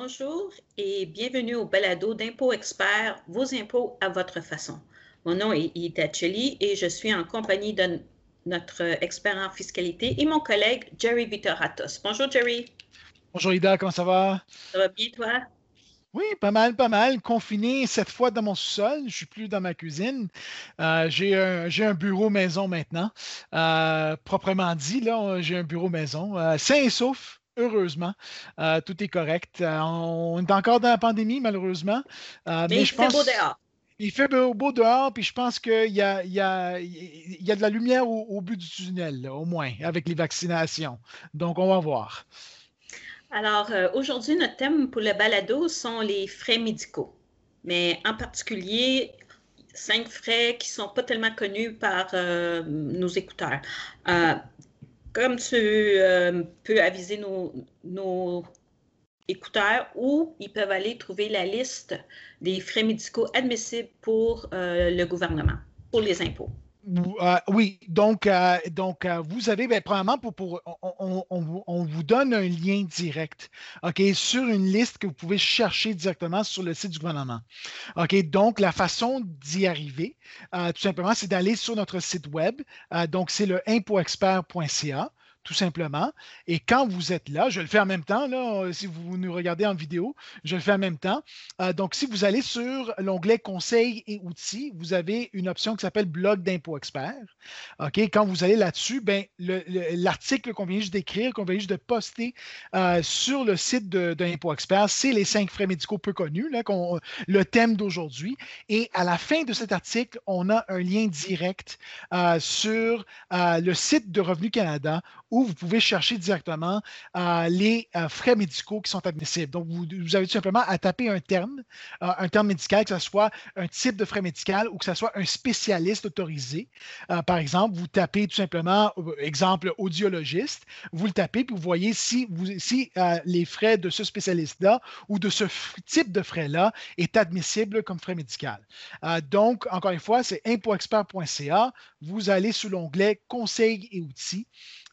Bonjour et bienvenue au balado d'impôts experts, vos impôts à votre façon. Mon nom est Ida Cheli et je suis en compagnie de notre expert en fiscalité et mon collègue Jerry Vitoratos. Bonjour Jerry. Bonjour Ida, comment ça va? Ça va bien toi? Oui, pas mal, pas mal. Confiné cette fois dans mon sous-sol. Je ne suis plus dans ma cuisine. Euh, j'ai un, bureau maison maintenant. Euh, proprement dit, là, j'ai un bureau maison. Euh, sain et sauf, heureusement. tout est correct. on est encore dans la pandémie, malheureusement. mais, je pense... beau dehors. Il fait beau, dehors, puis je pense qu'il y a, y, a, y a, de la lumière au, bout du tunnel, au moins, avec les vaccinations. Donc, on va voir. Alors, euh, aujourd'hui, notre thème pour le balado sont les frais médicaux, mais en particulier cinq frais qui ne sont pas tellement connus par euh, nos écouteurs. Euh, comme tu peux aviser nos, nos écouteurs ou ils peuvent aller trouver la liste des frais médicaux admissibles pour euh, le gouvernement, pour les impôts. Euh, oui, donc, euh, donc vous avez, bien, premièrement, pour, pour on, vous donne un lien direct, OK, sur une liste que vous pouvez chercher directement sur le site du gouvernement. OK, donc la façon d'y arriver, tout simplement, c'est d'aller sur notre site web. donc, c'est le impoexpert.ca tout simplement. Et quand vous êtes là, je le fais en même temps, là, euh, si vous nous regardez en vidéo, je le fais en même temps. Euh, donc, si vous allez sur l'onglet Conseils et outils, vous avez une option qui s'appelle Blog d'impôt expert. OK? Quand vous allez là-dessus, ben, l'article qu'on vient juste d'écrire, qu'on vient juste de poster euh, sur le site d'impôt expert, c'est les cinq frais médicaux peu connus, là, le thème d'aujourd'hui. Et à la fin de cet article, on a un lien direct sur le site de Revenu Canada où vous pouvez chercher directement euh, les euh, frais médicaux qui sont admissibles. Donc, vous, avez tout simplement à taper un terme, euh, un terme médical, que ce soit un type de frais médical ou que ce soit un spécialiste autorisé. par exemple, vous tapez tout simplement, exemple, audiologiste, vous le tapez, puis vous voyez si, si les frais de ce spécialiste-là ou de ce type de frais-là est admissible comme frais médical. donc, encore une fois, c'est impoexpert.ca. Vous allez sous l'onglet Conseils et outils.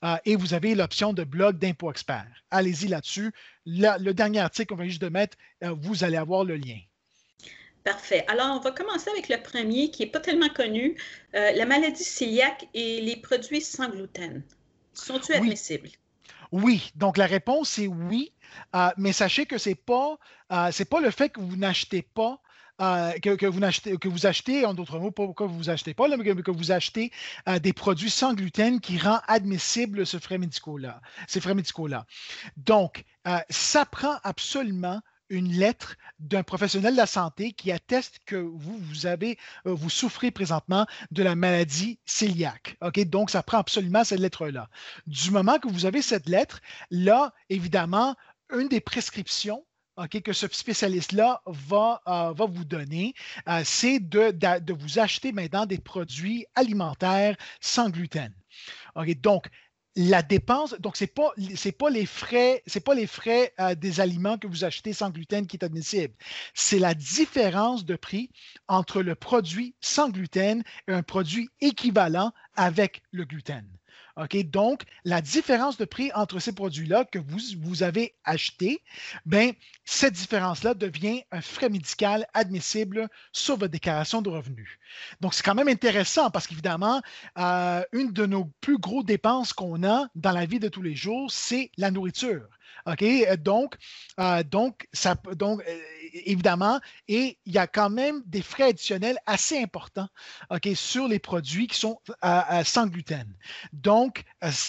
Euh, et vous avez l'option de blog d'impôt expert. Allez-y là-dessus. le dernier article qu'on vient juste de mettre, euh, vous allez avoir le lien. Parfait. Alors, on va commencer avec le premier qui n'est pas tellement connu, euh, la maladie cœliaque et les produits sans gluten. Sont-ils admissibles? Oui. Donc, la réponse est oui. mais sachez que ce n'est pas, pas le fait que vous n'achetez pas euh, que, vous achetez, vous en d'autres mots, pourquoi vous achetez pas, mais que, vous achetez euh, des produits sans gluten qui rend admissible ce frais médicaux-là, ces frais médicaux-là. Donc, euh, ça prend absolument une lettre d'un professionnel de la santé qui atteste que vous, vous avez, vous souffrez présentement de la maladie cœliaque. OK? Donc, ça prend absolument cette lettre-là. Du moment que vous avez cette lettre, là, évidemment, une des prescriptions que ce spécialiste-là va, euh, vous donner, euh, c'est de, vous acheter maintenant des produits alimentaires sans gluten. donc, la dépense, donc ce n'est pas, pas les frais, c'est pas les frais euh, des aliments que vous achetez sans gluten qui est admissible. C'est la différence de prix entre le produit sans gluten et un produit équivalent avec le gluten. Donc, la différence de prix entre ces produits-là que vous, avez achetés, ben, cette différence-là devient un frais médical admissible sur votre déclaration de revenus. Donc, c'est quand même intéressant parce qu'évidemment, euh, une de nos plus grosses dépenses qu'on a dans la vie de tous les jours, c'est la nourriture. OK? Donc, euh, donc, ça, donc euh, évidemment, et il y a quand même des frais additionnels assez importants OK, sur les produits qui sont sans gluten. Donc,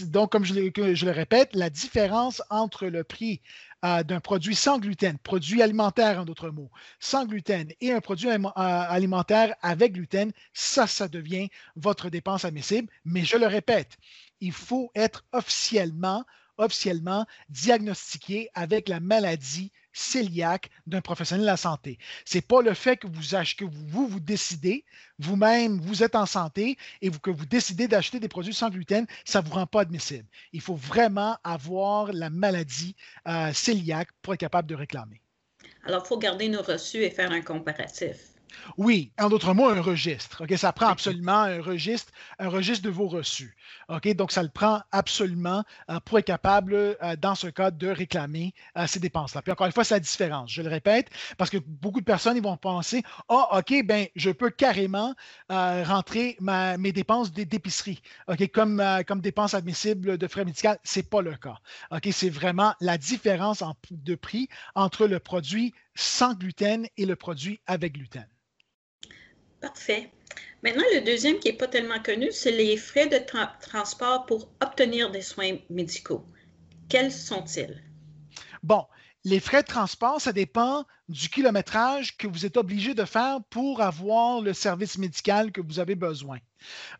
donc comme je, je, le répète, la différence entre le prix d'un produit sans gluten, produit alimentaire en d'autres mots, sans gluten et un produit alimentaire avec gluten, ça, ça devient votre dépense admissible. Mais je le répète, il faut être officiellement officiellement diagnostiqué avec la maladie cœliaque d'un professionnel de la santé. Ce n'est pas le fait que vous achetez, que vous, vous décidez, vous-même, vous êtes en santé et vous, que vous décidez d'acheter des produits sans gluten, ça ne vous rend pas admissible. Il faut vraiment avoir la maladie euh, pour être capable de réclamer. Alors, il faut garder nos reçus et faire un comparatif. Oui, en d'autres mots, un registre. Ok, Ça prend absolument un registre, un registre de vos reçus. Ok, Donc, ça le prend absolument euh, pour être capable, euh, dans ce cas, de réclamer euh, ces dépenses-là. Puis encore une fois, c'est la différence. Je le répète, parce que beaucoup de personnes ils vont penser Ah, oh, OK, ben, je peux carrément rentrer mes dépenses d'épicerie, OK, comme, comme dépenses admissibles de frais médicaux. Ce n'est pas le cas. OK, c'est vraiment la différence de prix entre le produit sans gluten et le produit avec gluten. Parfait. Maintenant, le deuxième qui n'est pas tellement connu, c'est les frais de transport pour obtenir des soins médicaux. Quels sont-ils? Bon, les frais de transport, ça dépend du kilométrage que vous êtes obligé de faire pour avoir le service médical que vous avez besoin.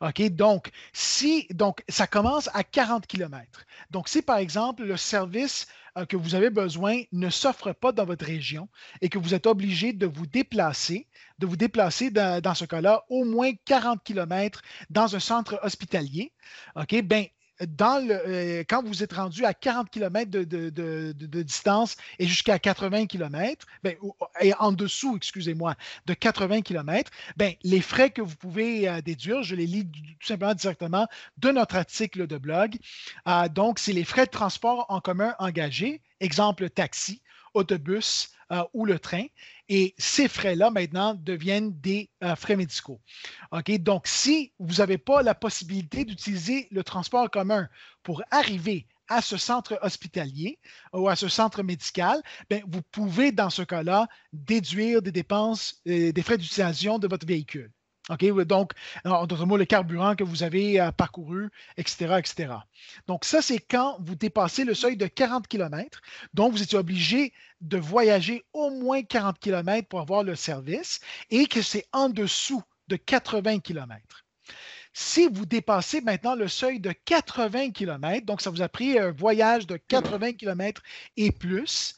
OK? Donc, si, donc, ça commence à 40 km. Donc, si par exemple le service euh, que vous avez besoin ne s'offre pas dans votre région et que vous êtes obligé de vous déplacer, de vous déplacer dans, ce cas-là au moins 40 km dans un centre hospitalier, OK? Ben, euh, quand vous êtes rendu à 40 km de, distance et jusqu'à 80 km, ben, et en dessous, excusez-moi, de 80 km, ben, les frais que vous pouvez euh, déduire, je les lis tout simplement directement de notre article de blog. Euh, donc, c'est les frais de transport en commun engagés, exemple taxi, autobus ou le train. Et ces frais-là, maintenant, deviennent des euh, frais médicaux. Donc, si vous n'avez pas la possibilité d'utiliser le transport commun pour arriver à ce centre hospitalier ou à ce centre médical, bien, vous pouvez, dans ce cas-là, déduire des dépenses, euh, des frais d'utilisation de votre véhicule. OK? Donc, en d'autres mots, le carburant que vous avez euh, parcouru, etc., etc. Donc, ça, c'est quand vous dépassez le seuil de 40 km. Donc, vous étiez obligé de voyager au moins 40 km pour avoir le service et que c'est en dessous de 80 km. Si vous dépassez maintenant le seuil de 80 km, donc ça vous a pris un voyage de 80 km et plus,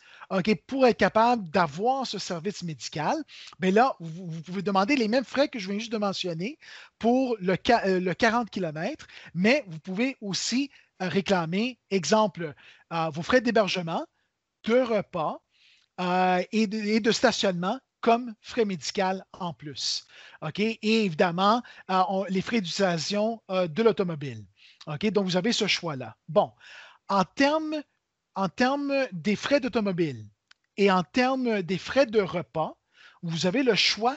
pour être capable d'avoir ce service médical, bien là, vous, pouvez demander les mêmes frais que je viens juste de mentionner pour le, 40 euh, km, mais vous pouvez aussi euh, réclamer, exemple, euh, vos frais d'hébergement, de repas et de, stationnement comme frais médicaux en plus. Et évidemment, les frais d'utilisation de l'automobile. Donc, vous avez ce choix-là. Bon, en termes en termes des frais d'automobile et en termes des frais de repas, vous avez le choix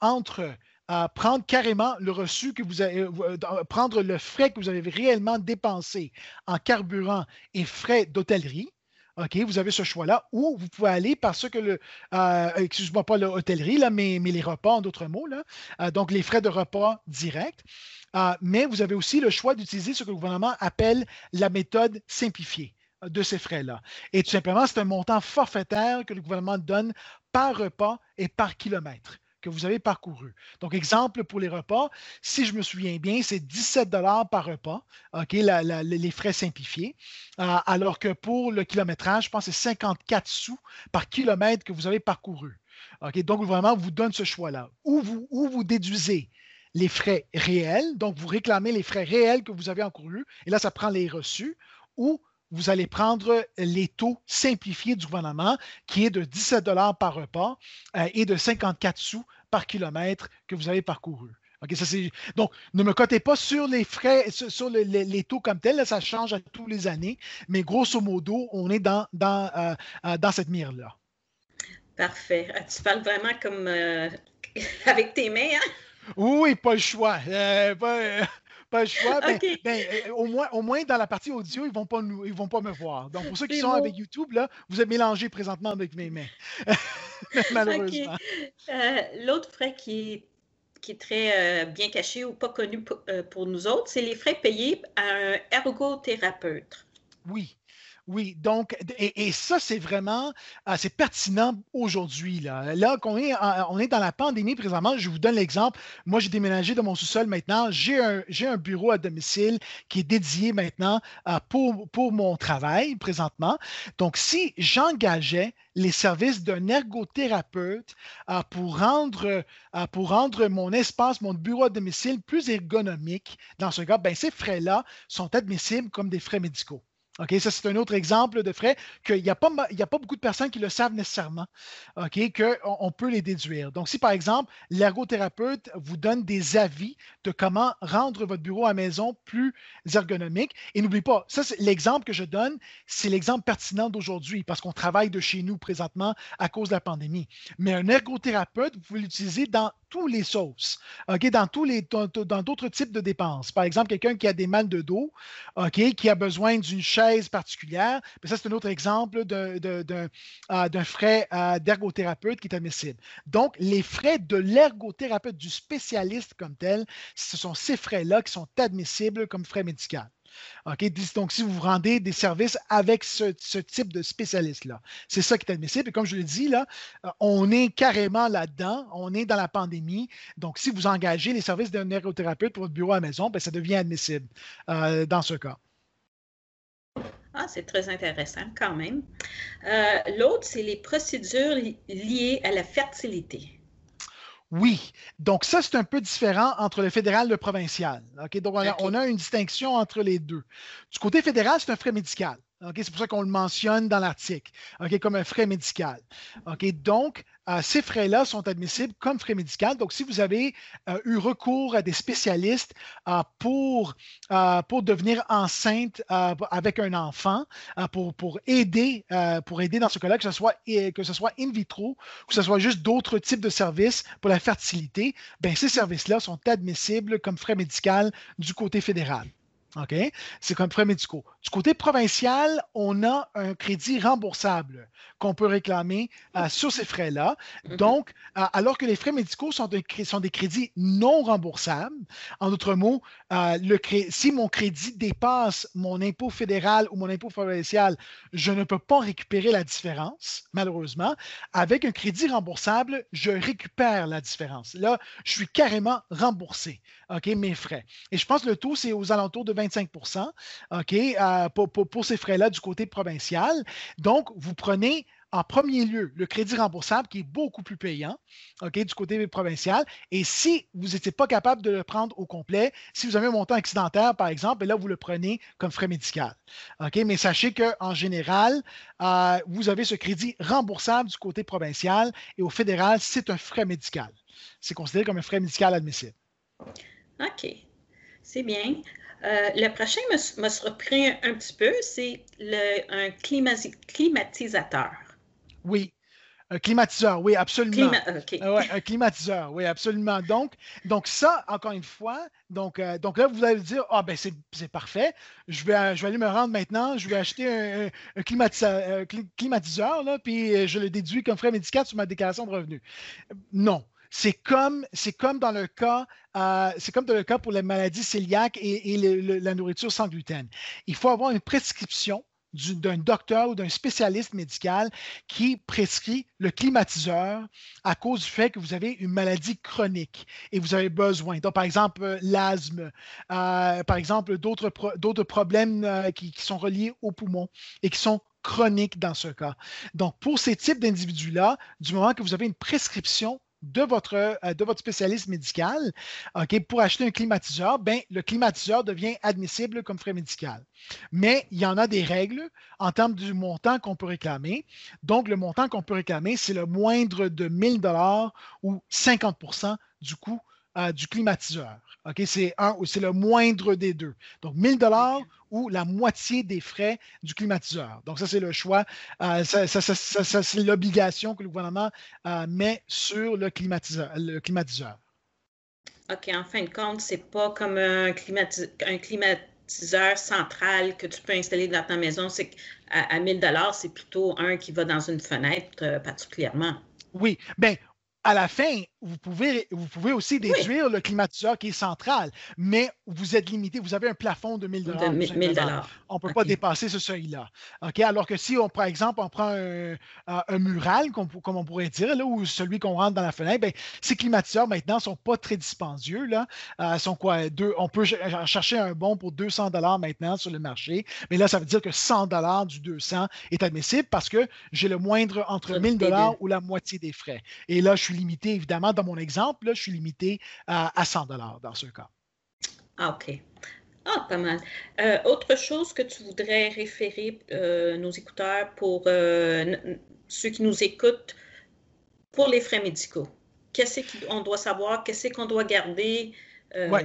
entre euh, prendre carrément le reçu que vous avez, euh, euh, prendre le frais que vous avez réellement dépensé en carburant et frais d'hôtellerie. OK, vous avez ce choix-là, ou vous pouvez aller parce que le, excuse-moi pas l'hôtellerie, mais, les repas en d'autres mots, là, donc les frais de repas directs. mais vous avez aussi le choix d'utiliser ce que le gouvernement appelle la méthode simplifiée de ces frais-là. Et tout simplement, c'est un montant forfaitaire que le gouvernement donne par repas et par kilomètre que vous avez parcouru. Donc, exemple pour les repas, si je me souviens bien, c'est 17 par repas, les frais simplifiés, euh, alors que pour le kilométrage, je pense que c'est 54 sous par kilomètre que vous avez parcouru. OK, donc, vraiment, vous donne ce choix-là. Ou vous, ou vous déduisez les frais réels, donc vous réclamez les frais réels que vous avez encourus, et là, ça prend les reçus, ou vous allez prendre les taux simplifiés du gouvernement, qui est de 17 par repas euh, et de 54 sous par kilomètre que vous avez parcouru. ça Donc, ne me cotez pas sur les frais, sur, les, taux comme tels, ça change à tous les années, mais grosso modo, on est dans, dans, euh, euh, dans cette mire-là. Parfait. Tu parles vraiment comme avec tes mains, hein? Oui, pas le choix. Pas, pas le choix. Ben, ben, euh, au, moins, au moins, dans la partie audio, ils ne vont, pas vont pas me voir. Donc, pour ceux qui sont avec YouTube, là, vous êtes mélangés présentement avec mes mains. Malheureusement. Euh, l'autre frais qui est, qui est très euh, bien caché ou pas connu pour nous autres, c'est les frais payés à un ergothérapeute. Oui. Oui, donc, et, ça, c'est vraiment, euh, pertinent aujourd'hui. Là, on est dans la pandémie présentement, je vous donne l'exemple. Moi, j'ai déménagé dans mon sous-sol maintenant. J'ai un, bureau à domicile qui est dédié maintenant euh, pour, mon travail présentement. Donc, si j'engageais les services d'un ergothérapeute euh, pour, rendre, pour rendre mon espace, mon bureau à domicile plus ergonomique, dans ce cas, ben, ces frais-là sont admissibles comme des frais médicaux. OK, ça, c'est un autre exemple de frais qu'il n'y a, a pas beaucoup de personnes qui le savent nécessairement, OK, qu'on on peut les déduire. Donc, si par exemple, l'ergothérapeute vous donne des avis de comment rendre votre bureau à maison plus ergonomique, et n'oubliez pas, ça, c'est l'exemple que je donne, c'est l'exemple pertinent d'aujourd'hui parce qu'on travaille de chez nous présentement à cause de la pandémie. Mais un ergothérapeute, vous pouvez l'utiliser dans tous les sauces, dans tous les dans d'autres types de dépenses. Par exemple, quelqu'un qui a des mal de dos, OK, qui a besoin d'une chaise particulière, mais ça, c'est un autre exemple d'un euh, frais euh, d'ergothérapeute qui est admissible. Donc, les frais de l'ergothérapeute, du spécialiste comme tel, ce sont ces frais-là qui sont admissibles comme frais médicaux. Donc, si vous rendez des services avec ce, type de spécialiste-là, c'est ça qui est admissible. Et comme je le dis, là, euh, on est carrément là-dedans, on est dans la pandémie. Donc, si vous engagez les services d'un ergothérapeute pour votre bureau à maison, ben, ça devient admissible euh, dans ce cas. Ah, c'est très intéressant quand même. Euh, l'autre, c'est les procédures liées à la fertilité. Oui. Donc, ça, c'est un peu différent entre le fédéral et le provincial. Donc, on a, une distinction entre les deux. Du côté fédéral, c'est un frais médical. C'est pour ça qu'on le mentionne dans l'article, comme un frais médical. Donc, euh, ces frais-là sont admissibles comme frais médicaux. Donc, si vous avez euh, eu recours à des spécialistes euh, pour, pour devenir enceinte avec un enfant, pour, pour, aider, pour aider dans ce cas-là, que ce, soit, que ce soit in vitro, que ce soit juste d'autres types de services pour la fertilité, ben, ces services-là sont admissibles comme frais médicaux du côté fédéral. OK? C'est comme frais médicaux. Du côté provincial, on a un crédit remboursable qu'on peut réclamer euh, sur ces frais-là. Mm-hmm. Donc, euh, alors que les frais médicaux sont, sont, des crédits non remboursables, en d'autres mots, euh, le si mon crédit dépasse mon impôt fédéral ou mon impôt provincial, je ne peux pas récupérer la différence, malheureusement. Avec un crédit remboursable, je récupère la différence. Là, je suis carrément remboursé, OK, mes frais. Et je pense que le taux, c'est aux alentours de 25 OK, euh, pour, ces frais-là du côté provincial. Donc, vous prenez en premier lieu le crédit remboursable qui est beaucoup plus payant OK, du côté provincial. Et si vous n'étiez pas capable de le prendre au complet, si vous avez un montant accidentaire, par exemple, là, vous le prenez comme frais médical. OK, mais sachez qu'en général, euh, vous avez ce crédit remboursable du côté provincial et au fédéral, c'est un frais médical. C'est considéré comme un frais médical admissible. OK. C'est bien. Euh, le prochain m'a surpris un, petit peu, c'est un climatisateur. Oui, un climatiseur, oui, absolument. Euh, un climatiseur, oui, absolument. Donc, donc ça, encore une fois, donc, euh, donc là, vous allez dire, ah ben c'est parfait, je vais, je vais aller me rendre maintenant, je vais acheter un, climatiseur, climatiseur là, puis je le déduis comme frais médical sur ma déclaration de revenus. Non. C'est comme, comme dans le cas, euh, c'est comme dans le cas pour les maladies cœliaques et, la nourriture sans gluten. Il faut avoir une prescription d'un docteur ou d'un spécialiste médical qui prescrit le climatiseur à cause du fait que vous avez une maladie chronique et vous avez besoin. Donc, par exemple, euh, l'asthme, euh, par exemple, d'autres problèmes qui, qui, sont reliés aux poumons et qui sont chroniques dans ce cas. Donc, pour ces types d'individus-là, du moment que vous avez une prescription de votre, euh, de votre spécialiste médical pour acheter un climatiseur, ben, le climatiseur devient admissible comme frais médical. Mais il y en a des règles en termes du montant qu'on peut réclamer. Donc, le montant qu'on peut réclamer, c'est le moindre de 1000 dollars ou 50% du coût euh, du climatiseur. OK? C'est un c'est le moindre des deux. Donc, 1000 dollars ou la moitié des frais du climatiseur. Donc, ça, c'est le choix. Euh, ça, c'est l'obligation que le gouvernement euh, met sur le climatiseur, le climatiseur. OK, en fin de compte, c'est pas comme un, climatiseur central que tu peux installer dans ta maison. C'est qu'à à 1000 dollars, c'est plutôt un qui va dans une fenêtre particulièrement. Oui, bien, à la fin, vous pouvez, vous pouvez aussi déduire le climatiseur qui est central, mais vous êtes limité, vous avez un plafond de 1000 dollars. On ne peut pas dépasser ce seuil-là. Alors que si, on, par exemple, on prend un, un mural, comme, on pourrait dire, là, ou celui qu'on rentre dans la fenêtre, ben, ces climatiseurs maintenant ne sont pas très dispendieux. Là. Euh, sont quoi, deux, on peut chercher un bon pour 200 dollars maintenant sur le marché, mais là, ça veut dire que 100 dollars du 200 est admissible parce que j'ai le moindre entre 1000 dollars ou la moitié des frais. Et là, je suis limité, évidemment, dans mon exemple, je suis limité à, 100 dollars dans ce cas. Ah, OK. Ah, pas mal. Euh, autre chose que tu voudrais référer euh, nos écouteurs pour euh, ceux qui nous écoutent pour les frais médicaux? Qu'est-ce qu'on doit savoir? Qu'est-ce qu'on doit garder? Oui.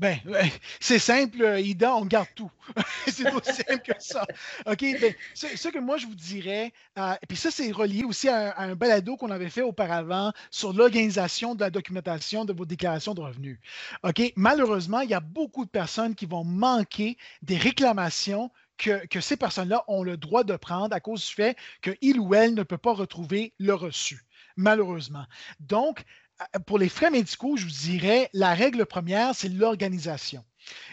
Ben, c'est simple, Ida, on garde tout. c'est aussi simple que ça. OK, ben, ce, que moi je vous dirais, et puis ça, c'est relié aussi à, un balado qu'on avait fait auparavant sur l'organisation de la documentation de vos déclarations de revenus. OK, malheureusement, il y a beaucoup de personnes qui vont manquer des réclamations que, que, ces personnes-là ont le droit de prendre à cause du fait qu'il ou elle ne peut pas retrouver le reçu malheureusement. Donc, pour les frais médicaux, je vous dirais, la règle première, c'est l'organisation.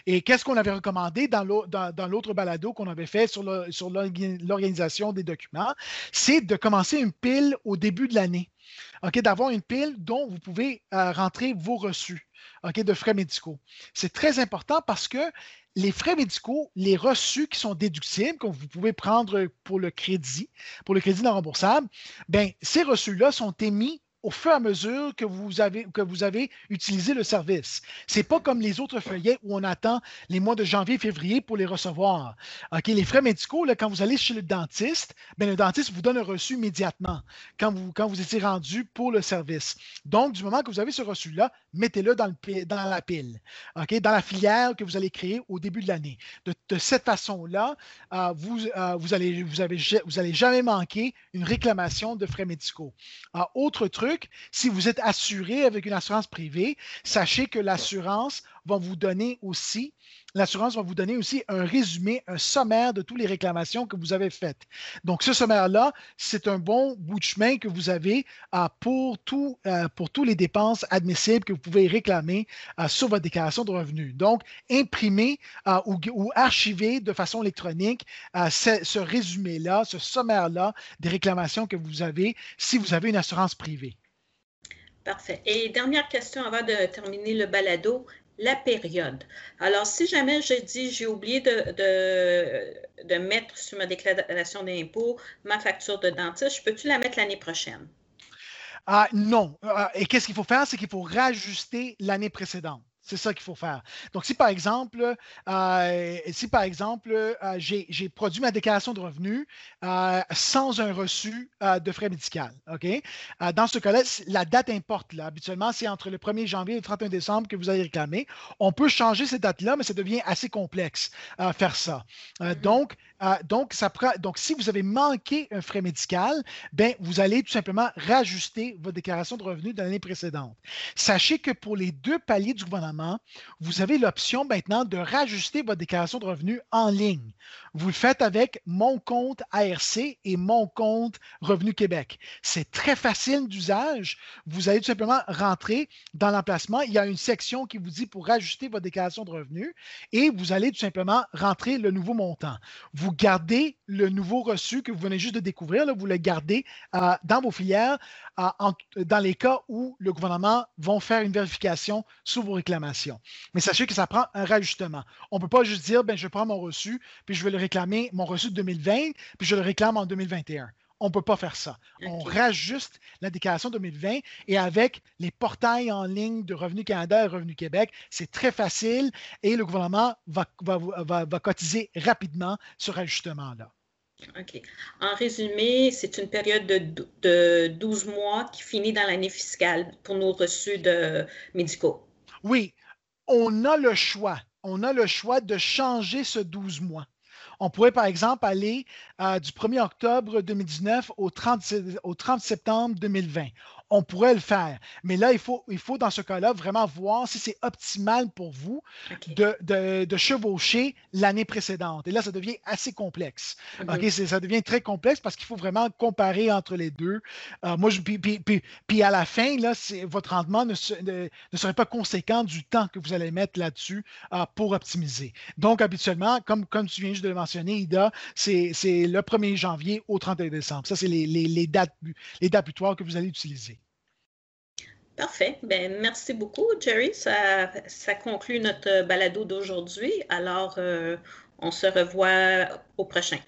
Et qu'est-ce qu'on avait recommandé dans l'autre balado qu'on avait fait sur l'organisation des documents? C'est de commencer une pile au début de l'année. d'avoir une pile dont vous pouvez euh, rentrer vos reçus de frais médicaux. C'est très important parce que les frais médicaux, les reçus qui sont déductibles, que vous pouvez prendre pour le crédit, pour le crédit non remboursable, ben, ces reçus-là sont émis au fur et à mesure que vous avez, que vous avez utilisé le service. Ce n'est pas comme les autres feuillets où on attend les mois de janvier, février pour les recevoir. les frais médicaux, là, quand vous allez chez le dentiste, ben, le dentiste vous donne un reçu immédiatement quand vous, quand vous étiez rendu pour le service. Donc, du moment que vous avez ce reçu-là, mettez-le dans, dans la pile, dans la filière que vous allez créer au début de l'année. De, cette façon-là, euh, vous, euh, vous, allez, vous, avez, vous allez jamais manquer une réclamation de frais médicaux. Euh, autre truc, si vous êtes assuré avec une assurance privée, sachez que l'assurance va vous donner aussi, l'assurance va vous donner aussi un résumé, un sommaire de toutes les réclamations que vous avez faites. Donc, ce sommaire-là, c'est un bon bout de chemin que vous avez euh, pour, euh, pour toutes les dépenses admissibles que vous pouvez réclamer euh, sur votre déclaration de revenus. Donc, imprimer ou, ou, archiver de façon électronique ce résumé-là, ce sommaire-là des réclamations que vous avez si vous avez une assurance privée. Parfait. Et dernière question avant de terminer le balado, la période. Alors, si jamais je dis j'ai oublié de, mettre sur ma déclaration d'impôt ma facture de dentiste, peux-tu la mettre l'année prochaine? Ah, non. Ah, et qu'est-ce qu'il faut faire? C'est qu'il faut rajuster l'année précédente. C'est ça qu'il faut faire. Donc, si par exemple, euh, si par exemple, euh, j'ai produit ma déclaration de revenus euh, sans un reçu de frais médicaux, OK? dans ce cas-là, la date importe. Là. Habituellement, c'est entre le 1er janvier et le 31 décembre que vous allez réclamer. On peut changer cette date-là, mais ça devient assez complexe à faire ça. Mm-hmm. donc, donc, ça donc, si vous avez manqué un frais médical, ben, vous allez tout simplement rajuster votre déclaration de revenus de l'année précédente. Sachez que pour les deux paliers du gouvernement, vous avez l'option maintenant de rajuster votre déclaration de revenus en ligne. Vous le faites avec mon compte ARC et mon compte Revenu Québec. C'est très facile d'usage. Vous allez tout simplement rentrer dans l'emplacement. Il y a une section qui vous dit pour rajuster votre déclaration de revenus et vous allez tout simplement rentrer le nouveau montant. Vous gardez le nouveau reçu que vous venez juste de découvrir, vous le gardez euh, dans vos filières euh, dans les cas où le gouvernement va faire une vérification sur vos réclamations. Mais sachez que ça prend un rajustement. On ne peut pas juste dire, ben, je prends mon reçu, puis je vais le réclamer, mon reçu de 2020, puis je le réclame en 2021 on ne peut pas faire ça. On rajuste la déclaration 2020 et avec les portails en ligne de Revenu Canada et Revenu Québec, c'est très facile et le gouvernement va, va, cotiser rapidement ce rajustement-là. OK. En résumé, c'est une période de, de 12 mois qui finit dans l'année fiscale pour nos reçus de médicaux. Oui, on a le choix. On a le choix de changer ce 12 mois. On pourrait, par exemple, aller euh, du 1er octobre 2019 au 30, au 30 septembre 2020 on pourrait le faire. Mais là, il faut, il faut dans ce cas-là vraiment voir si c'est optimal pour vous de, chevaucher l'année précédente. Et là, ça devient assez complexe. Ça devient très complexe parce qu'il faut vraiment comparer entre les deux. Euh, moi, je, puis, à la fin, là, votre rendement ne, serait pas conséquent du temps que vous allez mettre là-dessus euh, pour optimiser. Donc, habituellement, comme, comme tu viens juste de le mentionner, Ida, c'est le 1er janvier au 31 décembre. Ça, c'est les, les, dates, les dates butoirs que vous allez utiliser. Parfait. Ben, merci beaucoup, Jerry. Ça, ça conclut notre balado d'aujourd'hui. Alors, euh, on se revoit au prochain.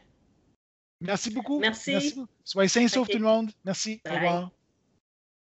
Merci beaucoup. Merci. Soyez sains et saufs, tout le monde. Merci. Au revoir.